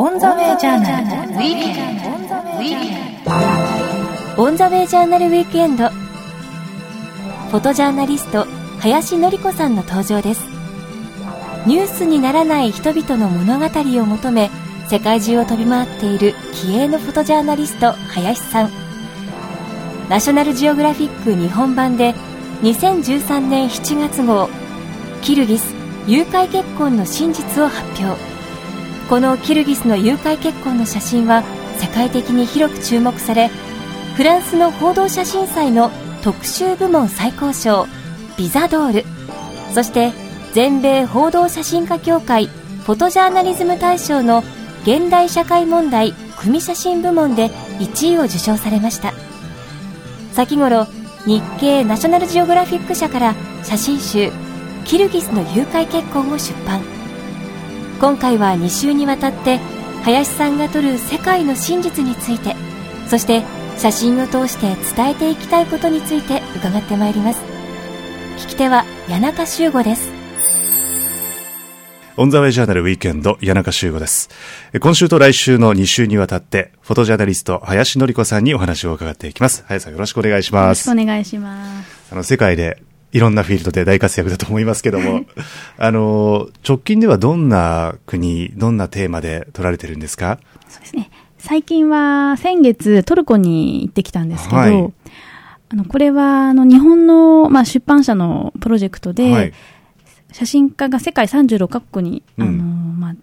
オンザウェイジャーナルウィークエンド。オンザウェイジャーナルウィークエンド。フォトジャーナリスト、林典子さんの登場です。ニュースにならない人々の物語を求め、世界中を飛び回っている気鋭のフォトジャーナリスト、林さん。ナショナルジオグラフィック日本版で、2013年7月号、キルギス誘拐結婚の真実を発表。このキルギスの誘拐結婚の写真は世界的に広く注目されフランスの報道写真祭の特集部門最高賞ビザドール。そして全米報道写真家協会フォトジャーナリズム大賞の現代社会問題組写真部門で1位を受賞されました。先頃日経ナショナルジオグラフィック社から写真集「キルギスの誘拐結婚」を出版。今回は2週にわたって林さんが撮る世界の真実についてそして写真を通して伝えていきたいことについて伺ってまいります聞き手は谷中修吾ですオンザウェイジャーナルウィークエンド、谷中修吾です。今週と来週の2週にわたって、フォトジャーナリスト、林典子さんにお話を伺っていきます。林さんよろしくお願いします。よろしくお願いします。あの、世界でいろんなフィールドで大活躍だと思いますけども、あの、直近ではどんな国、どんなテーマで撮られてるんですか？そうですね。最近は先月トルコに行ってきたんですけど、はい、あの、これは、あの、日本の、まあ、出版社のプロジェクトで、はい、写真家が世界36カ国に、あの、うん、まあ、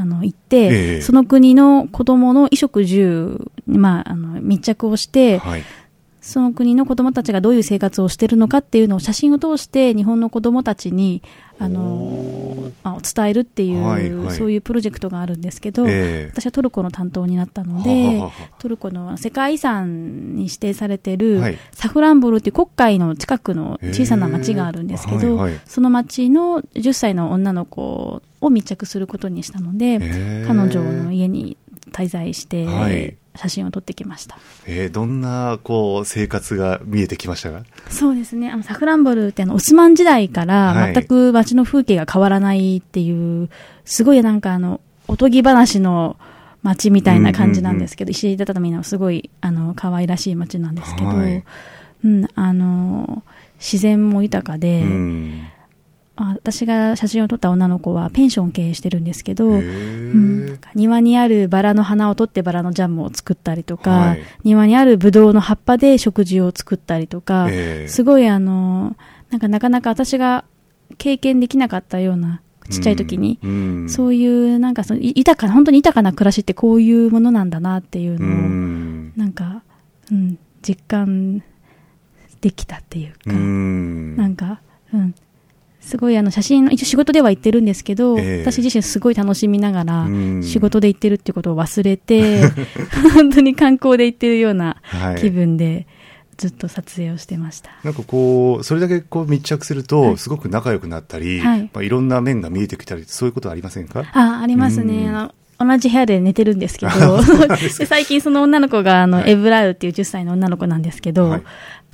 あの、行って、えー、その国の子供の衣食住に、まあ、あの、密着をして、はい、その国の子供たちがどういう生活をしているのかっていうのを写真を通して日本の子供たちにあのあ伝えるっていう、はいはい、そういうプロジェクトがあるんですけど、えー、私はトルコの担当になったので、ははトルコの世界遺産に指定されている、はい、サフランボルっていう国会の近くの小さな町があるんですけど、えーはいはい、その町の10歳の女の子を密着することにしたので、えー、彼女の家に滞在して、はい写真を撮ってきました。えー、どんな、こう、生活が見えてきましたか？そうですね。あの、サフランボルってあの、オスマン時代から全く街の風景が変わらないっていう、すごいなんかあの、おとぎ話の街みたいな感じなんですけど、石畳のすごい、あの、可愛らしい街なんですけど、はい、うん、あの、自然も豊かで、うん私が写真を撮った女の子はペンションを経営してるんですけど、うん、庭にあるバラの花を取ってバラのジャムを作ったりとか、はい、庭にあるブドウの葉っぱで食事を作ったりとか、すごいあの、なんかなかなか私が経験できなかったような、ちっちゃい時に、うん、そういうなんかその豊かな、本当に豊かな暮らしってこういうものなんだなっていうのを、うん、なんか、うん、実感できたっていうか、うん、なんか、うん、すごいあの写真、一応仕事では行ってるんですけど、えー、私自身すごい楽しみながら、仕事で行ってるっていうことを忘れて、本当に観光で行ってるような気分で、ずっと撮影をしてました。なんかこう、それだけこう密着すると、すごく仲良くなったり、はい。まあ、いろんな面が見えてきたり、そういうことありませんか？あ、ありますね。あの同じ部屋で寝てるんですけど、最近その女の子が、あの、エブラウっていう10歳の女の子なんですけど、はい、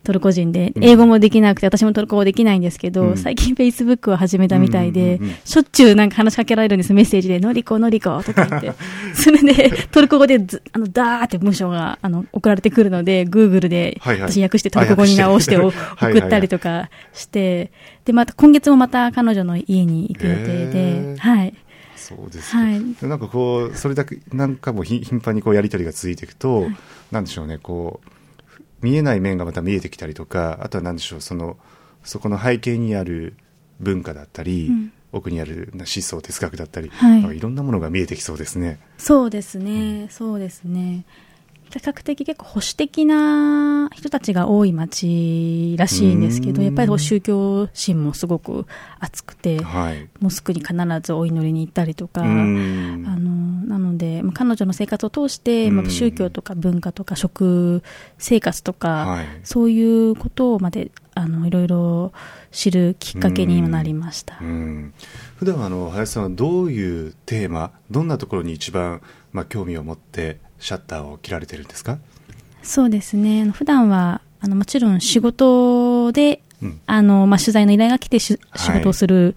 トルコ人で、英語もできなくて、私もトルコ語できないんですけど、うん、最近フェイスブックを始めたみたいで、しょっちゅうなんか話しかけられるんです、メッセージで、のりこ、のりことか言って。それで、トルコ語でず、あの、ダーって文章が、あの、送られてくるので、グーグルで、私訳してトルコ語に直して送ったりとかして、で、また、今月もまた彼女の家に行く予定で、はい。そうですはい、なんかこう、それだけ、なんかも頻繁にこうやりとりが続いていくと、はい、なんでしょうね、こう、見えない面がまた見えてきたりとかあとは何でしょうそのそこの背景にある文化だったり、うん、奥にある思想哲学だったり、はい、いろんなものが見えてきそうですね。そうですね、うん、そうですね。比較的結構保守的な人たちが多い町らしいんですけど、やっぱり宗教心もすごく熱くて、はい、モスクに必ずお祈りに行ったりとか、あのなので、彼女の生活を通して、まあ、宗教とか文化とか食生活とか、はい、そういうことをまであのいろいろ知るきっかけにもなりました。普段あの林さんはどういうテーマ、どんなところに一番まあ興味を持ってシャッターを切られてるんですか？そうですね。普段はあのもちろん仕事で、うん、あのまあ、取材の依頼が来て仕事をする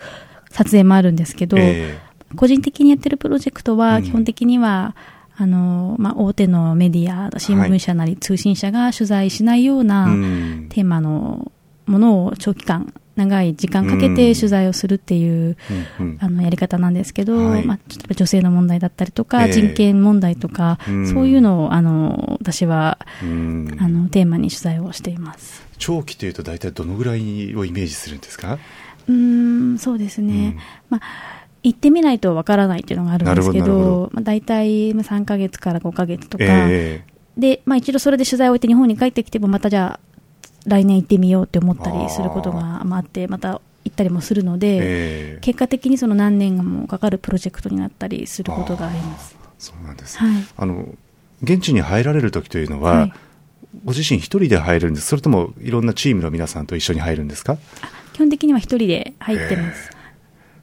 撮影もあるんですけど、えー、個人的にやってるプロジェクトうん。は基本的には、あの、まあ、大手のメディア、新聞社なり通信社が取材しないようなうん。テーマのものを長期間、長い時間かけて取材をするっていう、あの、やり方なんですけど、はい。まあ、ちょっと女性の問題だったりとか、ええ。人権問題とか、うん。そういうのを、あの、私は、うん。あの、テーマに取材をしています。長期というと大体どのぐらいをイメージするんですか？うーん、そうですね。まあ、行ってみないとわからないっていうのがあるんですけどど、まあ、大体まあ3ヶ月から5ヶ月とか、えで、まあ一度それで取材を終えて日本に帰ってきても、またじゃあ、来年行ってみようって思ったりすることがまああって、また行ったりもするのえで、ええ。結果的にその何年もかかるプロジェクトになったりすることがあります。そうなんです、はい。あの現地に入られる時というのは、はい。ご自身一人で入るんです？それともいろんなチームの皆さんと一緒に入るんですか？基本的には一人で入ってます。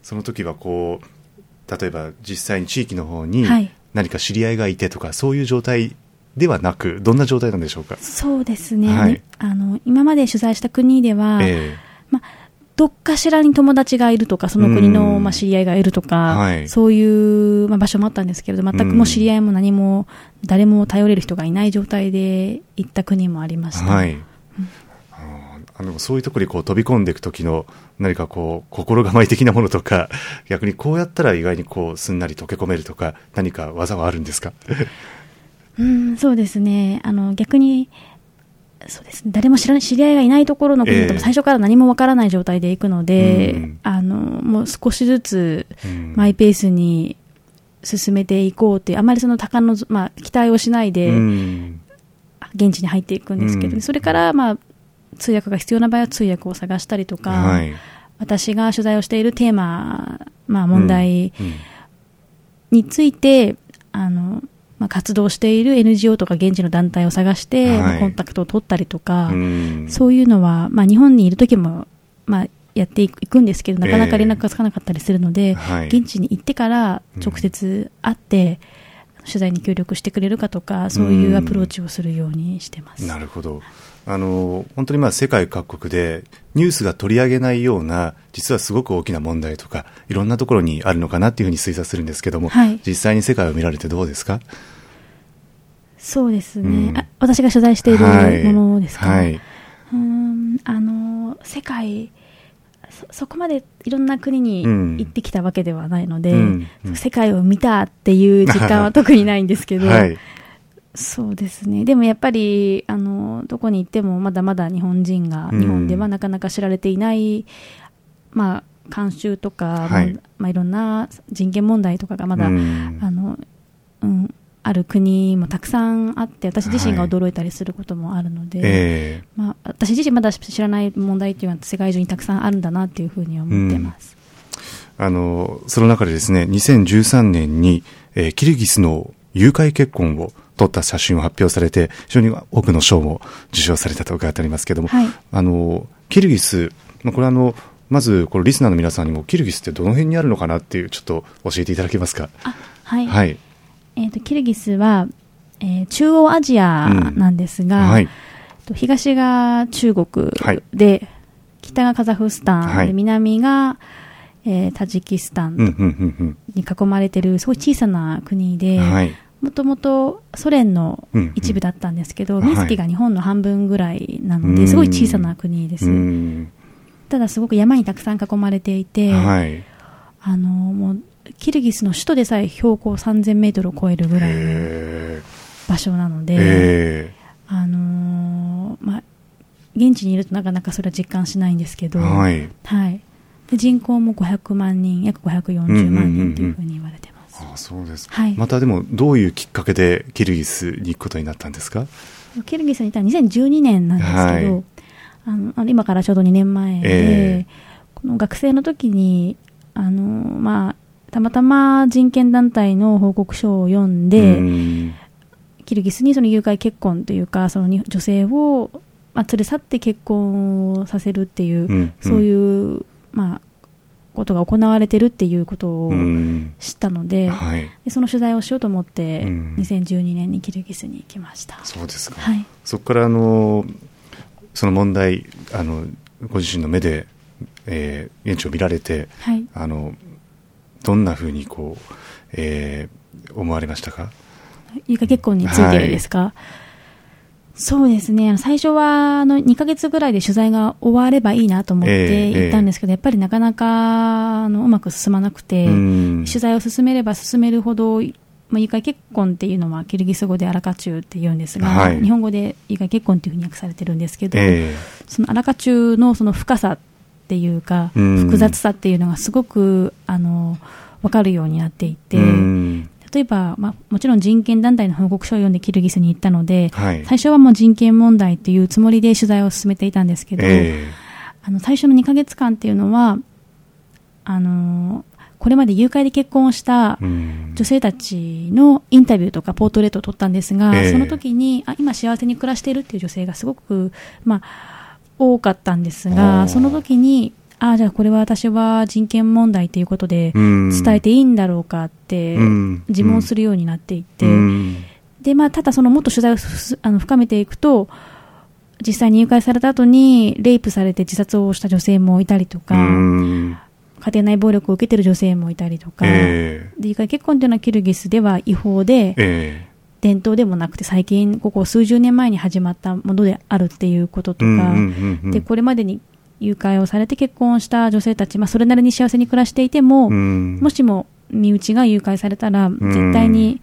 その時はこう例えば実際に地域の方にはい。何か知り合いがいてとか、そういう状態ではなくどんな状態なんでしょうか、そうですね。はい。あの、今まで取材した国では、えまあ、どっかしらに友達がいるとか、その国の、うん。まあ、知り合いがいるとか、はい。そういう、まあ、場所もあったんですけれど、全くもう知り合いも何も、誰も頼れる人がいない状態で行った国もありました。えはい、あのそういうところにこう飛び込んでいく時の何かこう心構え的なものとか 逆にこうやったら意外にこうすんなり溶け込めるとか何か技はあるんですか？うん、そうですね。あの、逆に、そうですね。誰も知らない、知り合いがいないところの国だと、ええ。最初から何もわからない状態で行くので、うん。あの、もう少しずつ、うん。マイペースに進めていこうってあまりその高の、まあ、期待をしないで、うん。現地に入っていくんですけど、うん。それから、まあ、通訳が必要な場合は通訳を探したりとか、はい。私が取材をしているテーマ、まあ、問題うんうん。について、あの、まあ、活動している NGO とか現地の団体を探して、はい。まあコンタクトを取ったりとか、うん。そういうのは、まあ、日本にいる時も、まあ、やっていくんですけど、なかなか連絡がつかなかったりするので、はい。現地に行ってから直接会って、取材に協力してくれるかとか、そういうアプローチをするようにしてます。なるほどあの本当にまあ世界各国でニュースが取り上げないような実はすごく大きな問題とかいろんなところにあるのかなっていうふうに推察するんですけども、はい。実際に世界を見られてどうですか？そうですね、うん。あ私が取材しているものですか、はい、うーんあの世界そそこまでいろんな国にうん。行ってきたわけではないので、うん。うん。世界を見たっていう時間は特にないんですけど、はいそうですね。でもやっぱりあのどこに行ってもまだまだ日本人が、うん。日本ではなかなか知られていない、まあ、慣習とか、はい。まあまあ、いろんな人権問題とかがまだ、うん。あの、うん、ある国もたくさんあって、私自身が驚いたりすることもあるので、ええ。まあ、私自身まだ知らない問題っていうのは世界中にたくさんあるんだなっていうふうに思ってます。あのその中でですね2013年に、えーキルギスの誘拐結婚を撮った写真を発表されて非常に多くの賞も受賞されたと伺っておりますけれども、はい。あのキルギス、まあ、これはあのまずこのリスナーの皆さんにもキルギスってどの辺にあるのかなっていうちょっと教えていただけますか？あはい、はい。えっ、と、キルギスは、えー中央アジアなんですが、はい。と東が中国はい。で、北がカザフスタン、はい。で南が、えータジキスタンうんうんうんに囲まれてるすごい小さな国うで、んはいもともとソ連のうんうん。一部だったんですけど、はい。面積が日本の半分ぐらいなので、うん。すごい小さな国です。うん。ただすごく山にたくさん囲まれていて、はい。あの、もう、キルギスの首都でさえ標高3000メートルを超えるぐらいのへ場所なのえで、えあのーまあ、現地にいるとなかなかそれは実感しないんですけえど、はい。はい。で人口も500万人、約540万人というふうに言われてます。ああそうです、はい。またでもどういうきっかけでキルギスに行くことになったんですか？キルギスにいたのは2012年なんですけど、はい。あの今からちょうど2年前で、えこの学生の時にあの、まあ、たまたま人権団体の報告書を読んで、うん。キルギスにその誘拐結婚というかそのに女性を、まあ、連れ去って結婚をさせるっていう、うん。そういう、まあ、ことが行われてるっていうことをうん。知ったので,、はい。でその取材をしようと思って、うん。2012年にキルギスに行きました。そうですか、はい。そこからあのその問題あのご自身の目で、えー現地を見られてはい。あのどんなふうにこう、えー、思われましたか結婚についてですか、はい、そうですね、最初はあの2か月ぐらいで取材が終わればいいなと思って行ったんですけど、えーえ。ー、やっぱりなかなかあのうまく進まなくて、取材を進めれば進めるほど、まあ、有価結婚っていうのはキルギス語でアラカチュウって言うんですが、はい、日本語で有価結婚っていうふうに訳されてるんですけど、えー、そのアラカチュウのその深さっていうか、複雑さっていうのがすごくあの分かるようになっていて、例えば、まあ、もちろん人権団体の報告書を読んでキルギスに行ったので、はい、最初はもう人権問題というつもりで取材を進めていたんですけど、えー、あの最初の2か月間っていうのはあのこれまで誘拐で結婚をした女性たちのインタビューとかポートレートを取ったんですが、えー、その時にあ今幸せに暮らしているっていう女性がすごく、まあ、多かったんですがその時にああ、じゃあこれは私は人権問題ということで伝えていいんだろうかって自問するようになっていて、で、まあ、ただそのもっと取材をあの深めていくと、実際に誘拐された後にレイプされて自殺をした女性もいたりとか、家庭内暴力を受けている女性もいたりとか、えー、で誘拐結婚というのはキルギスでは違法で、えー伝統でもなくて最近ここ数十年前に始まったものであるっていうこととか、でこれまでに誘拐をされて結婚した女性たち、まあ、それなりに幸せに暮らしていても、もしも身内が誘拐されたら、絶対に、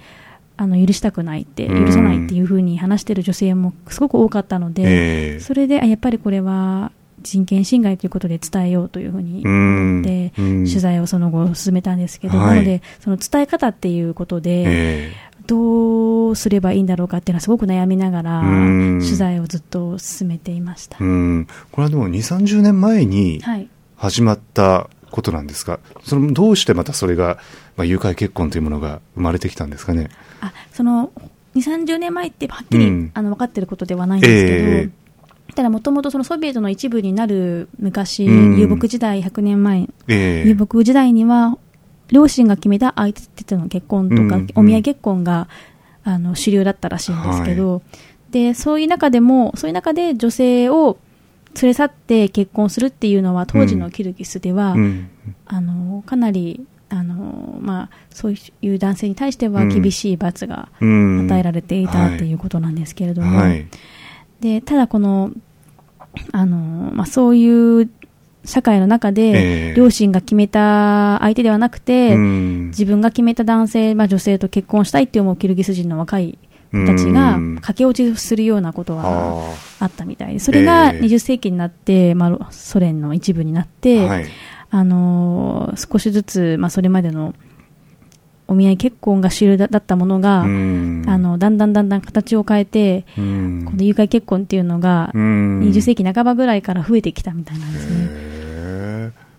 あの許したくないって、許さないっていうふうに話している女性もすごく多かったので、それでやっぱりこれは人権侵害ということで伝えようというふうに思って、取材をその後進めたんですけど、なので、その伝え方っていうことで、どうすればいいんだろうかっていうのはすごく悩みながら取材をずっと進めていました。これはでも2、30年前に始まったことなんですか、はい、そのどうしてまたそれが、まあ、誘拐結婚というものが生まれてきたんですかね？あその2、30年前ってはっきり、うん、あの分かっていることではないんですけど、えーただもともとそのソビエトの一部になる昔、遊牧時代100年前、え。ー、遊牧時代には両親が決めた相手との結婚とか、うん、お見合い結婚があの主流だったらしいんですけど、はい、でそういう中でもそういう中で女性を連れ去って結婚するっていうのは当時のキルギスでは、うん、あのかなりあの、まあ、そういう男性に対しては厳しい罰が与えられていたっていうことなんですけれども、はい、でただこのあの、まあ、そういう社会の中で、両親が決めた相手ではなくて、自分が決めた男性、まあ、女性と結婚したいって思うキルギス人の若い子たちが駆け落ちするようなことはあったみたいで、それが20世紀になって、まあ、ソ連の一部になって、あの少しずつ、まあ、それまでのお見合い結婚が主流だったものが、あのだんだんだんだん形を変えて、この誘拐結婚っていうのが、20世紀半ばぐらいから増えてきたみたいなんですね。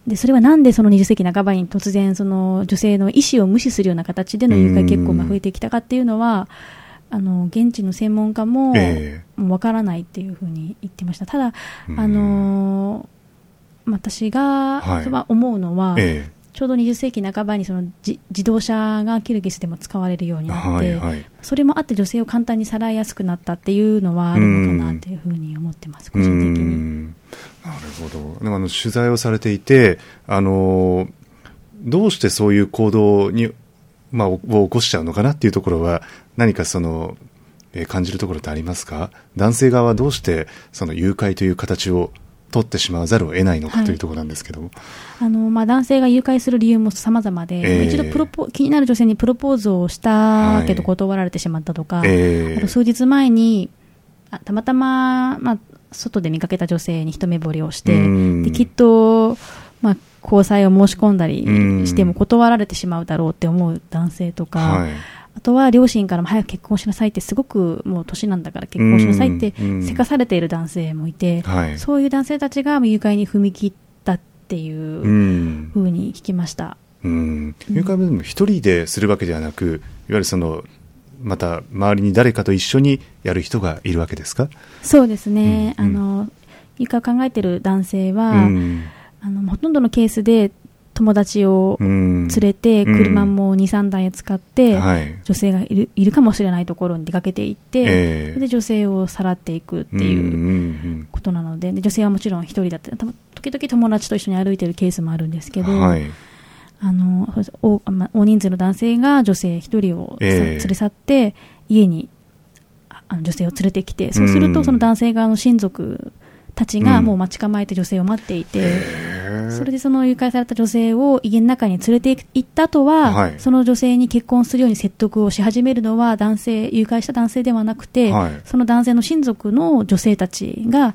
でそれはなんでその20世紀半ばに突然その女性の意思を無視するような形での誘拐結婚が増えてきたかっていうのは、あの現地の専門家もわからないっていうふうに言ってました。ただ、あの私が、は思うのは、ええちょうど20世紀半ばにその自動車がキルギスでも使われるようになって、はいはい、それもあって女性を簡単にさらいやすくなったっていうのはあるのかなというふうに思ってます、個人的に。なるほど。でもあの取材をされていて、あのどうしてそういう行動に、まあ、を起こしちゃうのかなっていうところは、何かその、えー、感じるところってありますか？男性側はどうしてその誘拐という形を取ってしまわざるを得ないのかというところなんですけど、はい、あのまあ、男性が誘拐する理由も様々で、えー、一度プロポ気になる女性にプロポーズをしたけど断られてしまったとか、はい。えー、あと数日前にあたまたま、まあ、外で見かけた女性に一目惚れをして、できっと、まあ、交際を申し込んだりしても断られてしまうだろうって思う男性とか、はいあとは両親からも早く結婚しなさいってすごくもう年なんだから結婚しなさいってせかされている男性もいて、そういう男性たちが誘拐に踏み切ったっていうふうに聞きました。うん。誘拐も一人でするわけではなく、いわゆるそのまた周りに誰かと一緒にやる人がいるわけですか？そうですね、うん、あの誘拐を考えている男性は、うん、あのほとんどのケースで友達を連れて、車も2、3台使って、女性がいるいるかもしれないところに出かけていって、で女性をさらっていくっていうことなので、で女性はもちろん1人だった。時々友達と一緒に歩いてるケースもあるんですけど、ああの大まあ大人数の男性が女性一人を連れ去って家にああの女性を連れてきてそうするうん。とその男性側の親族たちがうん。もう待ち構えて女性を待っていて、へー。それでその誘拐された女性を家の中に連れて行った後は、はい。その女性に結婚するように説得をし始めるのは男性誘拐した男性ではなくて、はい。その男性の親族の女性たちが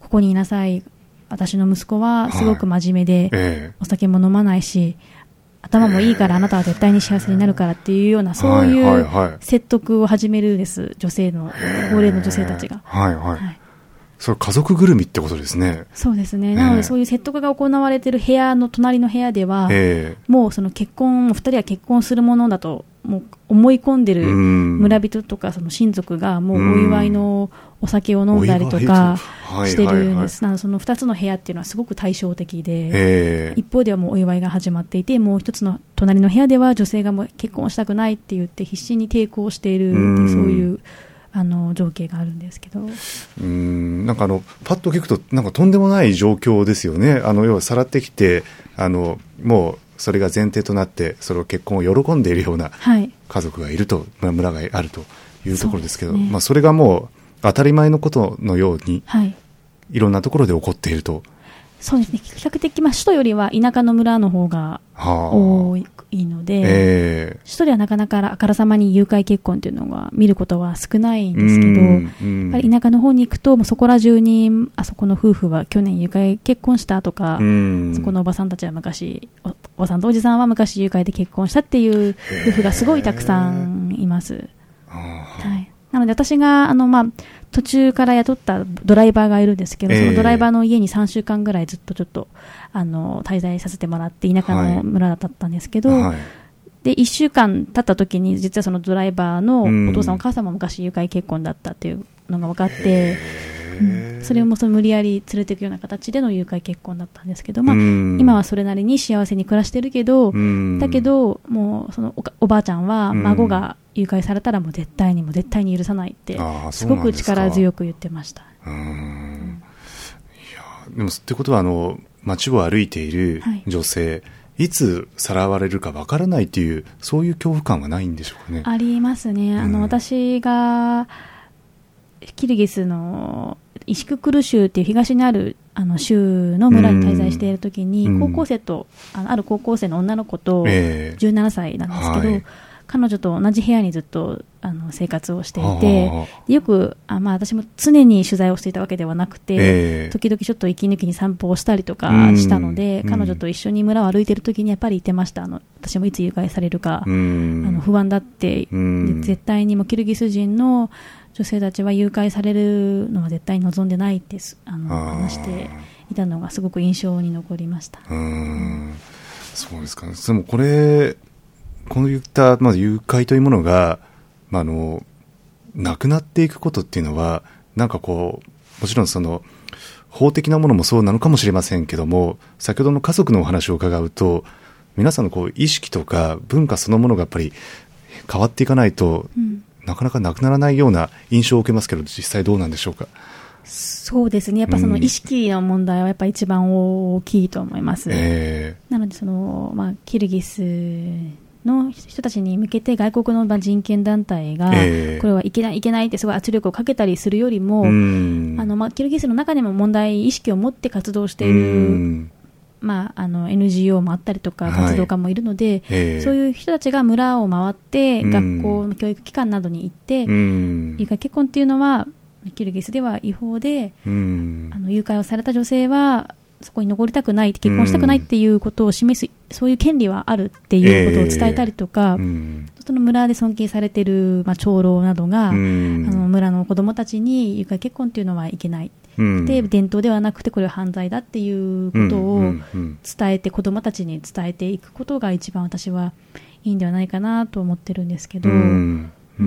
ここにいなさい私の息子はすごく真面目で、えお酒も飲まないし頭もいいからあなたは絶対に幸せになるからっていうようなそうはいはいいうはい説得を始めるです女性の高齢の女性たちが。はいはい。はいそれ家族ぐるみってことですね。そうですね、ええなのでそういう説得が行われている部屋の隣の部屋では、えもうその結婚、2人は結婚するものだともう思い込んでえるうん。村人とかその親族がもうお祝いのお酒を飲んだりとかしてるんです、はいなのでその2つの部屋っていうのはすごく対照的で、ええ。一方ではもうお祝いが始まっていて、もう一つの隣の部屋では女性がもう結婚したくないって言って必死に抵抗している、うん。そういうあの情景があるんですけど。うんなんかあのパッと聞くとなんかとんでもない状況ですよね。あの要はさらってきてあのもうそれが前提となってその結婚を喜んでいるようなはい家族がいるとまあ村があるというところですけど、そねまあそれがもう当たり前のことのようにはいいろんなところで起こっていると。そうですね、比較的、まあ、首都よりは田舎の村の方がはあ。多いので、え首都ではなかなかあからさまに誘拐結婚というのは見ることは少ないんえですけど、うんやっぱり田舎の方に行くと、もうそこら中に、あそこの夫婦は去年誘拐結婚したとか、うん。そこのおばさんたちは昔、おおばさんとおじさんは昔誘拐で結婚したっていう夫婦がすごいたくさんいます。あはい、なので私があの、まあ、途中から雇ったドライバーがいるんですけど、ええ。そのドライバーの家に3週間ぐらいずっとちょっとあの滞在させてもらって田舎の村だったんですけど、はい。で1週間経った時に実はそのドライバーのうん。お父さん、お母さんも昔誘拐結婚だったっていうのが分かって、へうん。えそれをもうその無理やり連れていくような形での誘拐結婚だったんですけど、まあうん。今はそれなりに幸せに暮らしてるけど、うん。だけど、もうそのおばあちゃんはうん。孫が誘拐されたらもう絶対にもう絶対に許さないってすごく力強く言ってました。うーん。いやでもってことはあの街を歩いているはい。女性、い、つさらわれるかわからないっていうそういう恐怖感はないんでしょうかね。ありますね。あの、うん。私がキルギスのイシククル州っていう東にあるあの州の村に滞在しているときに、うん。高校生とあのある高校生の女の子とええ。17歳なんですけど、はい。彼女と同じ部屋にずっとあの生活をしていはてよくあ、まあ、私も常に取材をしていたわけではなくて、ええ。時々ちょっと息抜きに散歩をしたりとかうん。したので、うん。彼女と一緒に村を歩いているときにやっぱり言ってました。あの私もいつ誘拐されるか、うん。あの不安だって、絶対にもうキルギス人の女性たちは誘拐されるのは絶対に望んでないってすあの話していたのがすごく印象に残りました。うーんそうですかね。でもこれ、こういった、まあ、誘拐というものが、まあ、あの、なくなっていくことっていうのは、なんかこう、もちろんその、法的なものもそうなのかもしれませんけども、先ほどの家族のお話を伺うと、皆さんのこう意識とか文化そのものがやっぱり変わっていかないと、うんなかなかなくならないような印象を受けますけど、実際どうなんでしょうか？そうですね。やっぱそのうん意識の問題はやっぱ一番大きいと思います。えなのでその、まあ、キルギスの人たちに向けて外国のまあ人権団体が、ええこれはいけない、いけないってすごい圧力をかけたりするよりも、あのまあ、キルギスの中でも問題意識を持って活動している、うんまあ、あの NGO もあったりとかはい。活動家もいるので、ええ。そういう人たちが村を回って、うん。学校の教育機関などに行って、うん。誘拐結婚っていうのはキルギスでは違法で、うん。あの誘拐をされた女性はそこに残りたくない結婚したくないっていうことを示す、そういう権利はあるっていうことを伝えたりとか、うん。その村で尊敬されている、まあ、長老などが、うん。あの村の子供たちに誘拐結婚っていうのはいけない、うんで伝統ではなくてこれは犯罪だっていうことうを伝えて子供たちに伝えていくことが一番私はいいんではないかなと思ってるんですけど、うん。う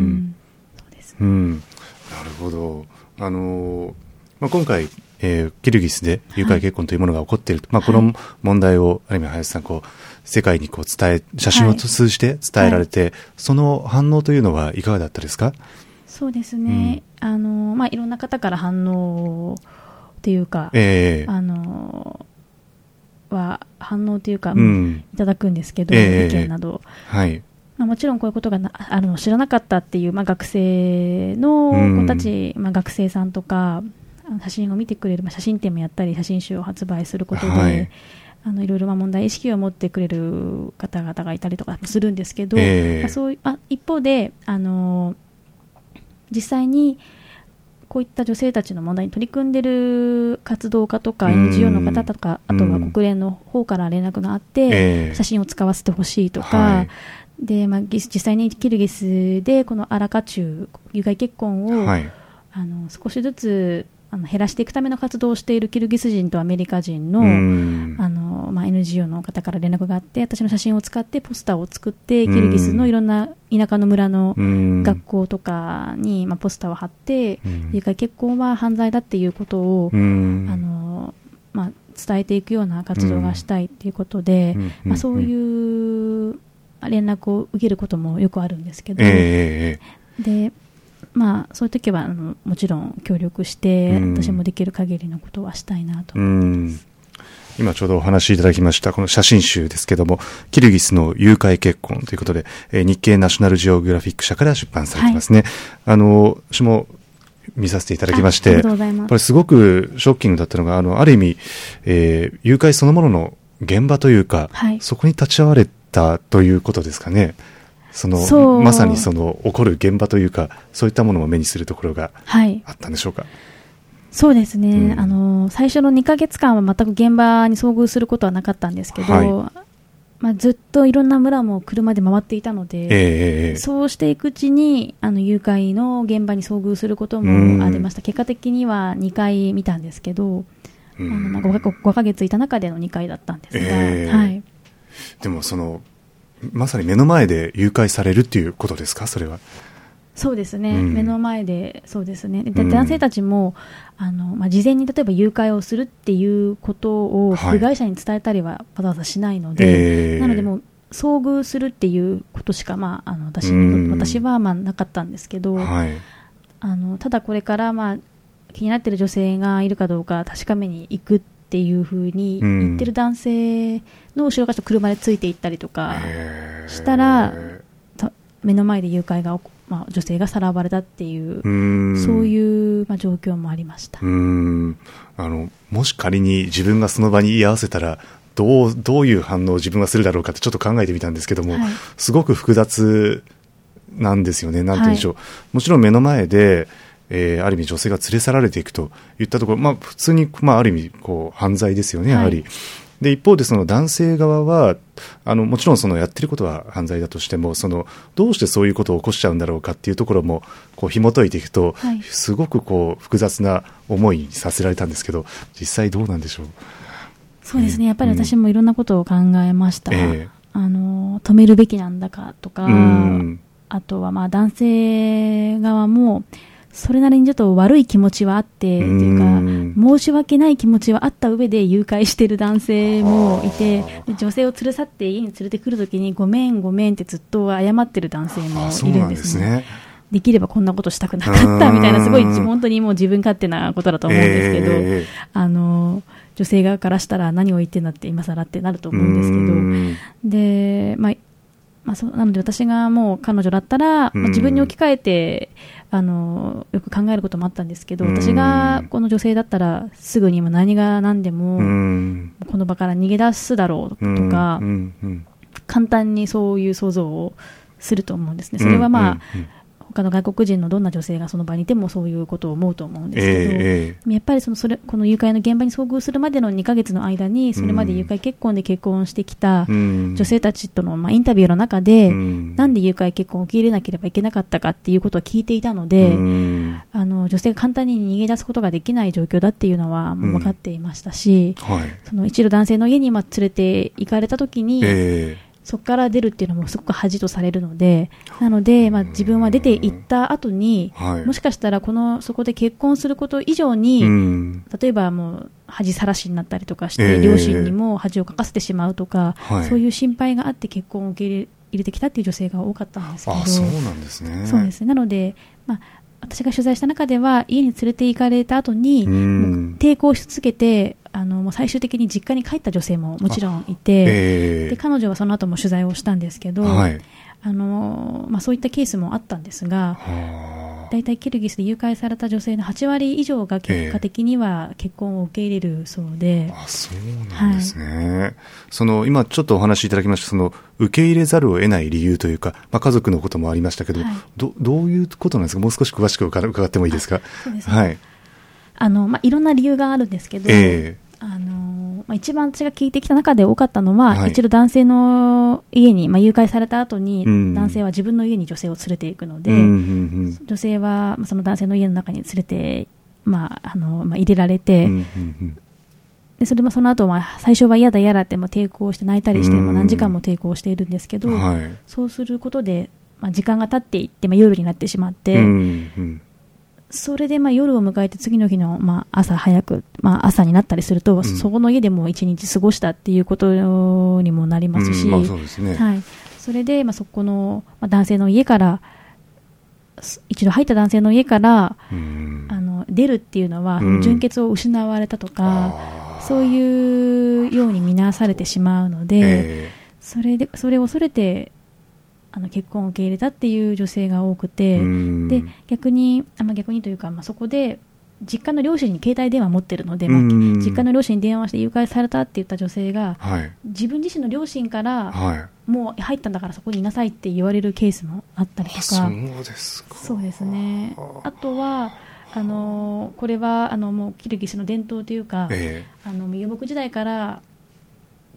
なるほど。あのーまあ、今回、えーキルギスで誘拐結婚というものが起こっている、まあ、この問題を、ある意味林さんこう世界にこう伝え写真を通じて伝えられて、その反応というのはいかがだったですか、そうですね、あのまあ、いろんな方から反応というか、ええ。あのは反応というか、うん。いただくんですけど、ええ意見など。はい。まあ、もちろんこういうことがなあるのを知らなかったっていう、まあ、学生の子たち、まあ、学生さんとか、写真を見てくれる、まあ、写真展もやったり、写真集を発売することで、はい。あのいろいろまあ問題意識を持ってくれる方々がいたりとかするんですけど、ええ。まあ、そうあ一方で、あの実際にこういった女性たちの問題に取り組んでる活動家とかうん。NGO の方とか、あとはうん国連の方から連絡があって、ええ。写真を使わせてほしいとか、はい。でまあ、ぎ実際にキルギスでこのアラカチュウ有害結婚を、はい。あの少しずつあの減らしていくための活動をしているキルギス人とアメリカ人の,、うん。あのまあ、NGO の方から連絡があって私の写真を使ってポスターを作ってキルギスのいろんな田舎の村のうん。学校とかに、まあ、ポスターを貼って、うん。有害結婚は犯罪だっていうことを、うん。あのまあ、伝えていくような活動がしたいということで、うん。まあ、そういう連絡を受けることもよくあるんですけど、ええええ。でまあ、そういう時はあのもちろん協力して、うん。私もできる限りのことはしたいなと、うん。今ちょうどお話しいただきました、この写真集ですけども、キルギスの誘拐結婚ということで、えー日経ナショナルジオグラフィック社から出版されてますね。あの、私も見させていただきまして、これすごくショッキングだったのが、あの、ある意味、えー誘拐そのものの現場というか、はい。そこに立ち会われたということですかね。その、そう。まさにその起こる現場というか、そういったものを目にするところがはい、あったんでしょうか？そうですね、うん。あの最初の2ヶ月間は全く現場に遭遇することはなかったんですけど、はまあ、ずっといろんな村も車で回っていたので、ええええ。ええそうしていくうちにあの誘拐の現場に遭遇することうん。もありました、結果的には2回見たんですけど、あのまあ 5, か5ヶ月いた中での2回だったんですが、ええ。はい、でもそのまさに目の前で誘拐されるっていうことですか？それは。そうですね、うん。目の前で、そうですね、でうん。男性たちもあの、まあ、事前に例えば誘拐をするっていうことをはい。被害者に伝えたりはわざわざしないので、ええ。なのでもう遭遇するっていうことしか、まあ、あの私うん。私はまあなかったんですけど、はい。あのただこれから、まあ、気になっている女性がいるかどうか確かめに行くっていうふうにうん言ってる男性の後ろから車でついていったりとか、ええしたらた目の前で誘拐がまあ、女性がさらわれたっていう、うん。そういう、まあ、状況もありました。うん。あのもし仮に自分がその場に居合わせたらどうどういう反応を自分がするだろうかってちょっと考えてみたんですけども、はい。すごく複雑なんですよね、なんて言うんでしょう、もちろん目の前で、えーある意味、女性が連れ去られていくといったところ、まあ、普通に、まあ、ある意味こう犯罪ですよね、やはり。はいで一方でその男性側はあのもちろんそのやってることは犯罪だとしてもそのどうしてそういうことを起こしちゃうんだろうかっていうところもこう紐解いていくと、はい。すごくこう複雑な思いにさせられたんですけど実際どうなんでしょう？そうですね、やっぱり私もいろんなことを考えました。ええ。あの止めるべきなんだかとか、うん。あとはまあ男性側も、それなりにちょっと悪い気持ちはあって、というか、うん申し訳ない気持ちはあった上で誘拐してる男性もいて、で女性を連れ去って家に連れてくるときに、ごめん、ごめんってずっと謝ってる男性もいるんですすね。できればこんなことしたくなかったみたいな、すごいうん本当にもう自分勝手なことだと思うんですけど、ええ。あの女性側からしたら何を言ってんだって今更ってなると思うんですけど、うん。で、まあまあ、そうなので私がもう彼女だったら、うん。まあ自分に置き換えてあのよく考えることもあったんですけど、うん。私がこの女性だったらすぐにも何が何でも、うん。この場から逃げ出すだろうとか、簡単にそういう想像をすると思うんですね。それはまあ、他の外国人のどんな女性がその場にいてもそういうことを思うと思うんですけど、ええやっぱりそのそれこの誘拐の現場に遭遇するまでの2ヶ月の間にそれまで誘拐結婚で結婚してきたうん。女性たちとのまあインタビューの中で、うん。なんで誘拐結婚を受け入れなければいけなかったかっていうことを聞いていたので、うん。あの女性が簡単に逃げ出すことができない状況だっていうのはもう分かっていましたし、はい。その一度男性の家にまあ連れて行かれた時に、えそこから出るっていうのもすごく恥とされるので、なので、まあ、自分は出て行った後に、えはい。もしかしたらこのそこで結婚すること以上に、うん。例えばもう恥さらしになったりとかしええ。て、両親にも恥をかかせてしまうとか、はい。そういう心配があって結婚を受け入れ入れてきたっていう女性が多かったんですけど、あそうなんですね。そうです。ねなので、まあ、私が取材した中では、家に連れて行かれた後に、抵抗し続けて、あのもう最終的に実家に帰った女性ももちろんいて、ええ。で彼女はその後も取材をしたんですけど、はい。あのまあ、そういったケースもあったんですが、は大体キルギスで誘拐された女性の8割以上が結果的には結婚を受け入れるそうで、あ、あそうなんですね。その、今ちょっとお話しいただきました、その、受け入れざるを得ない理由というか、まあ、家族のこともありましたけど、はい。ど、どういうことなんですか？もう少し詳しく伺伺ってもいいですか？そうですね。はい。あのまあ、いろんな理由があるんですけど、えあのまあ、一番私が聞いてきた中で多かったのは、はい。一度男性の家に、まあ、誘拐された後に、うん。男性は自分の家に女性を連れていくので、えうんうん。女性はまあその男性の家の中に連れて、まああのまあ、入れられうて、ん。うんうん。でそれもその後は最初は嫌だ嫌だってまあ抵抗して泣いたりして、うん。まあ、何時間も抵抗しているんですけど、うんはい。そうすることで、まあ、時間が経っていって、まあ、夜になってしまって、うんうんそれでまあ夜を迎えて次の日のまあ朝早く、まあ、朝になったりすると、ん。そこの家でも一日過ごしたっていうことにもなりますし、うん。まあそうですね。はい、それでまあそこのまあ男性の家から、す一度入った男性の家からうん。あの出るっていうのは、うん。純血を失われたとか、そういうように見なされてしまうので、え。それでそれを恐れてあの結婚を受け入れたっていう女性が多くえて、うんで逆にあ、まあ、逆にというか、まあ、そこで実家の両親に携帯電話持ってるので、まあうん実家の両親に電話して誘拐されたって言った女性がはい。自分自身の両親からはい。もう入ったんだからそこにいなさいって言われるケースもあったりとかあそうですか。そうですねあとはあのこれはあのもうキルギスの伝統というか、えあの遊牧時代から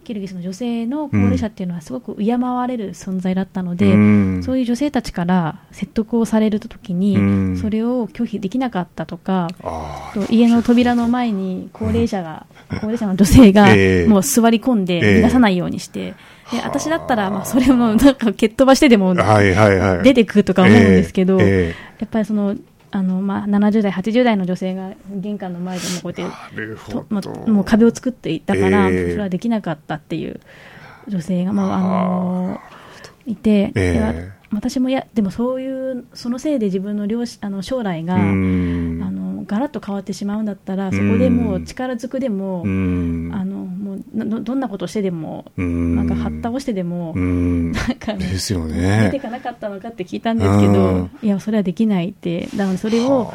キルギスの女性の高齢者っていうのはすごく敬われる存在だったのえで、うん。そういう女性たちから説得をされるときに、うん。それを拒否できなかったとか、あと家の扉の前に高齢者が、高齢者の女性がええ。もう座り込んでええ。逃がさないようにして、で私だったらまあそれもなんか蹴っ飛ばしてでも。出てくるとか思うんですけど、え。やっぱりそのあの、まあ、70代、80代の女性が玄関の前でもこうやってまど。もう壁を作っていたから、ええ。それはできなかったっていう女性が、まああのいて、ええ。でわ私もやでもそういうそのせいで自分の両親あの将来が、うん。あのガラッと変わってしまうんだったらそこでもう力ずくでも、うん。あのもうなどどんなことしてでも、うん。なんかはったをしてでも、うん。なんかねですよ出てね。かなかったのかって聞いたんですけうどん、いや、それはできないって、なのでそれをは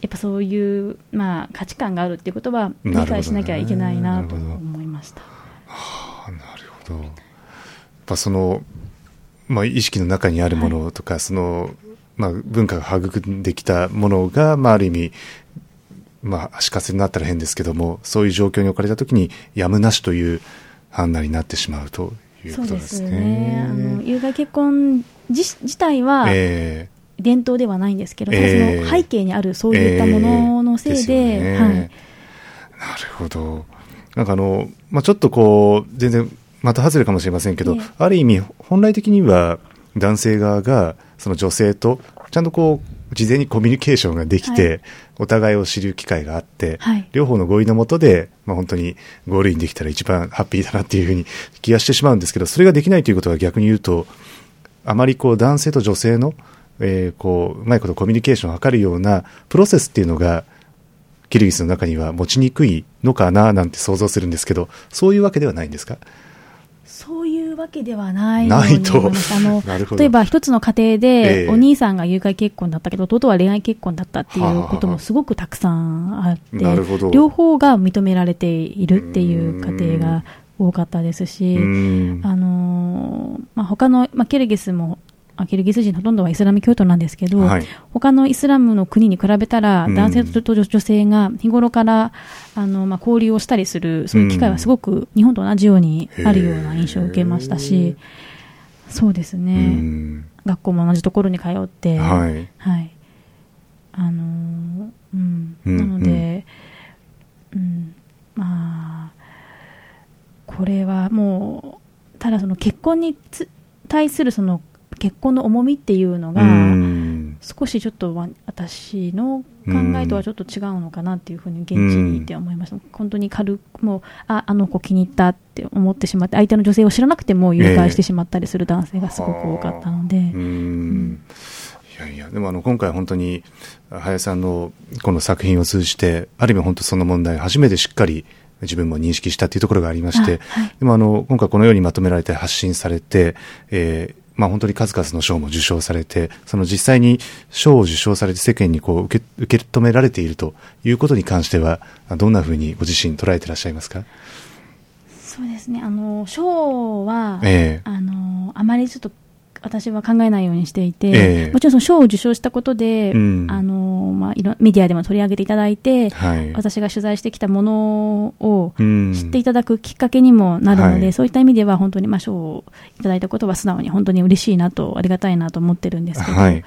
やっぱそういう、まあ、価値観があるっていうことは理解しなきゃいけないなと思いました。あなるほど。やっぱその、まあ、意識の中にあるものとか、その、まあ、文化が育んできたものが、まあ、ある意味、まあ、足かせになったら変ですけども、そういう状況に置かれたときに、やむなしという判断になってしまうというそうでことですすね。ね。あの、有害結婚自自体はえ伝統ではないんですけど、ええその背景にあるそういったもののせいで、ええでねはい。なるほど。なんかあの、まあ、ちょっとこう、全然、また外れかもしれませんけど、ええある意味、本来的には男性側が、その女性と、ちゃんとこう、事前にコミュニケーションができて、はいお互いを知る機会があって、はい。両方の合意のもとで、まあ、本当にゴールインできたら一番ハッピーだなっていうふうに気がしてしまうんですけど、それができないということは逆に言うと、あまりこう男性と女性の、えーこう、うまいことコミュニケーションを図るようなプロセスっていうのが、キルギスの中には持ちにくいのかななんて想像するんですけど、そういうわけではないんですか？そういうわけではないないと。あの 例えば一つの家庭えで、えお兄さんが誘拐結婚だったけど、弟は恋愛結婚だったっていうこともすごくたくさんあって、両方が認められているっていう家庭が多かったですし、うん。あのーまあ、他の、まあ、キルギスも、あキルギス人ほとんどはイスラム教徒なんですけど、はい。他のイスラムの国に比べたら、うん。男性と女性が日頃からあの、まあ、交流をしたりする、そういう機会はすごく日本と同じようにあるような印象を受けましたし、そうですうね、ん。学校も同じところに通って、はい。はい。あのーうん、うんなので、うん。まあ、これはもう、ただその結婚につ対するその結婚の重みっていうのが、うん。少しちょっとわ私の考えとはちょっと違うのかなっていうふうに現地にいて思いました、本当に軽くもうああの子気に入ったって思ってしまって相手の女性を知らなくても誘拐してしまったりする男性がすごく多かったので、うん。いやいや、でもあの今回本当に林さんのこの作品を通じて、ある意味本当その問題、初めてしっかり自分も認識したというところがありまして、はい、でもあの、今回このようにまとめられて発信されて、えー、まあ、本当に数々の賞も受賞されて、その実際に賞を受賞されて世間にこう受け受け止められているということに関しては、どんなふうにご自身捉えていらっしゃいますか？そうですね、あの賞は、えー、あのあまりちょっと私は考えないようにしていて、えー、もちろんその賞を受賞したことで、うん、あのまあ、いろメディアでも取り上げていただいて、はい、私が取材してきたものを知っていただくきっかけにもなるので、うん、そういった意味では本当に、まあ、賞をいただいたことは素直に本当に嬉しいなと、ありがたいなと思ってるんですけど、はい、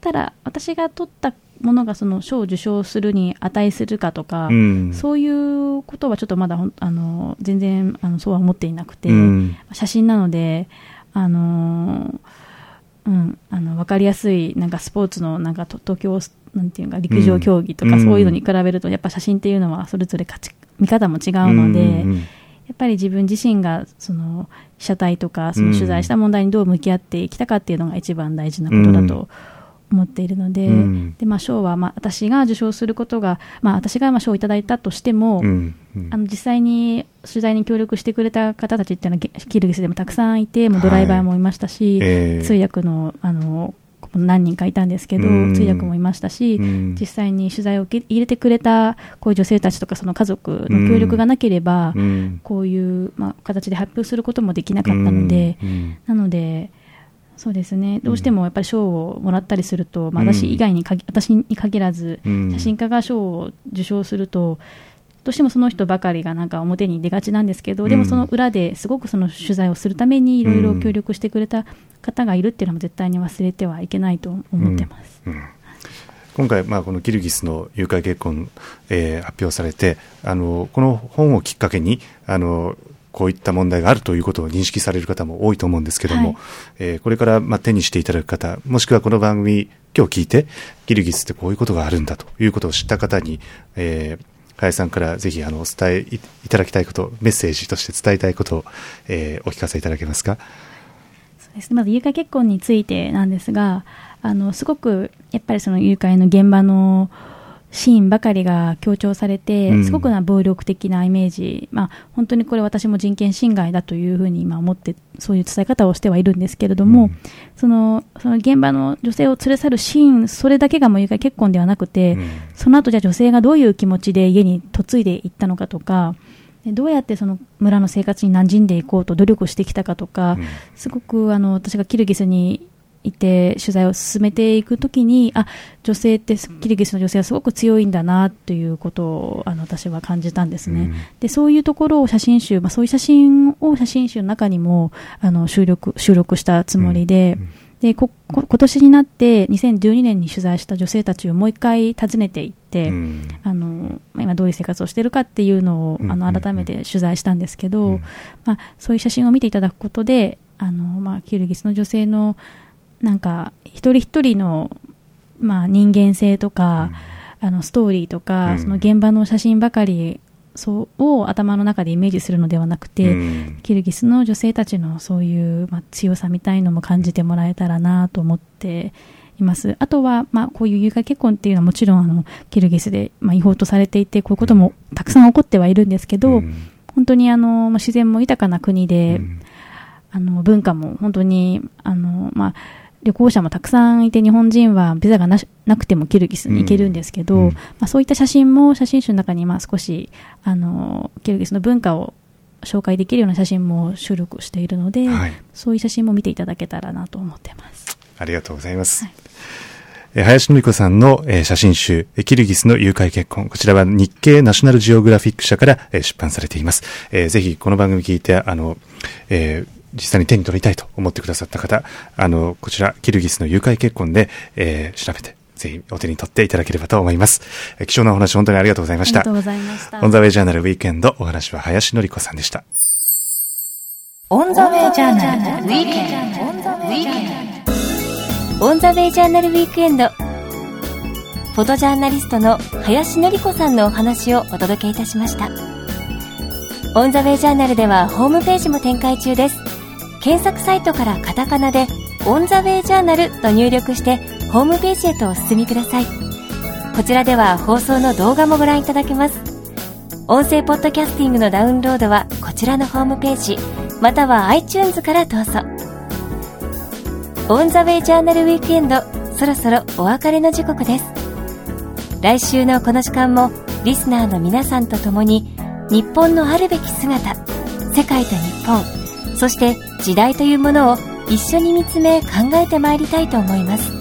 ただ、私が取ったものがその賞を受賞するに値するかとか、うん、そういうことはちょっとまだあの全然あのそうは思っていなくて、写真なので、あのうん、あの分かりやすいなんかスポーツのなんか東京なんていうか陸上競技とかそういうのに比べると、やっぱ写真っていうのはそれぞれ価値見方も違うので、やっぱり自分自身がその被写体とかその取材した問題にどう向き合っていきたかっていうのが一番大事なことだと思っているので、うん、でまあ、賞は、まあ、私が受賞することが、まあ、私がまあ賞をいただいたとしても、うん。うん、あの実際に取材に協力してくれた方たちっていうのは、キルギスでもたくさんいて、もうドライバーもいましたし、はい。えー、通訳のあの何人かいたんですけど、通訳もいましたし、実際に取材を受け入れてくれたこういう女性たちとか、その家族の協力がなければ、こういう、まあ、形で発表することもできなかったので、なので、そうですね。どうしてもやっぱり賞をもらったりすると、まあ、私以外に私に限らず、写真家が賞を受賞すると、どうしてもその人ばかりがなんか表に出がちなんですけど、でもその裏ですごくその取材をするためにいろいろ協力してくれた方がいるっていうのも絶対に忘れてはいけないと思ってます。今回、まあ、このキルギスの誘拐結婚、えー、発表されてあのこの本をきっかけにあのこういった問題があるということを認識される方も多いと思うんですけども、はい、えー、これからまあ手にしていただく方、もしくはこの番組、今日聞いて、ギルギスってこういうことがあるんだということを知った方に、えー、林さんからぜひあのお伝えいただきたいこと、メッセージとして伝えたいことを、えー、お聞かせいただけますか？そうですね、まず誘拐結婚についてなんですが、あのすごくやっぱりその誘拐の現場のシーンばかりが強調されて、すごくな暴力的なイメージ、まあ、本当にこれ私も人権侵害だというふうに今思って、そういう伝え方をしてはいるんですけれども、うん、そのその現場の女性を連れ去るシーン、それだけがもう誘拐結婚ではなくて、うん、その後じゃあ女性がどういう気持ちで家に嫁いでいったのかとか、どうやってその村の生活に馴染んでいこうと努力してきたかとか、うん、すごくあの私がキルギスにいて取材を進めていくときにあ女性ってキリギスの女性はすごく強いんだなということをあの私は感じたんですね、うん、でそういうところを写真集、まあ、そういう写真を写真集の中にもあの収録収録したつもりで。うんでこ今年になって2012年に取材した女性たちをもう一回訪ねていって、うん、あの今どういう生活をしているかっていうのを、あの改めて取材したんですけど、うん、まあ、そういう写真を見ていただくことであの、まあ、キルギスの女性のなんか一人一人の、まあ、人間性とか、うん、あのストーリーとか、うん、その現場の写真ばかりそうを頭の中でイメージするのではなくて、うん、キルギスの女性たちのそういう、まあ、強さみたいのも感じてもらえたらなと思っています。あとは、まあ、こういう有害結婚っていうのはもちろんあのキルギスで、まあ、違法とされていてこういうこともたくさん起こってはいるんですけど、本当にあの、まあ、自然も豊かな国で、あの文化も本当にあの、まあ旅行者もたくさんいて日本人はビザがななくてもキルギスに行けるんですけど、うん。うん、まあ、そういった写真も写真集の中にまあ少しあのキルギスの文化を紹介できるような写真も収録しているので、はい、そういう写真も見ていただけたらなと思ってます。ありがとうございます、はい。林典子さんの、えー、写真集、キルギスの誘拐結婚。こちらは日経ナショナルジオグラフィック社から、えー、出版されています。えー、ぜひこの番組聞いて、あの、えー、実際に手に取りたいと思ってくださった方、あの、こちら、キルギスの誘拐結婚で、えー、調べて、ぜひお手に取っていただければと思います。え貴重なお話、本当にありがとうございました。ありがとうございました。オンザウェイジャーナルウィークエンド、お話は林典子さんでした。オンザウェイジャーナルウィークエンド。オンザウェイジャーナル。ウェイジャーナルウィークエンド。フォトジャーナリストの林典子さんのお話をお届けいたしました。オンザウェイジャーナルではホームページも展開中です。検索サイトからカタカナで「オン・ザ・ウェイ・ジャーナル」と入力してホームページへとお進みください。こちらでは放送の動画もご覧いただけます。音声ポッドキャスティングのダウンロードはこちらのホームページまたは iTunes からどうぞ。オンザウェイジャーナルウィークエンドそろそろお別れの時刻です。来週のこの時間もリスナーの皆さんと共に日本のあるべき姿世界と日本そして時代というものを一緒に見つめ考えてまいりたいと思います。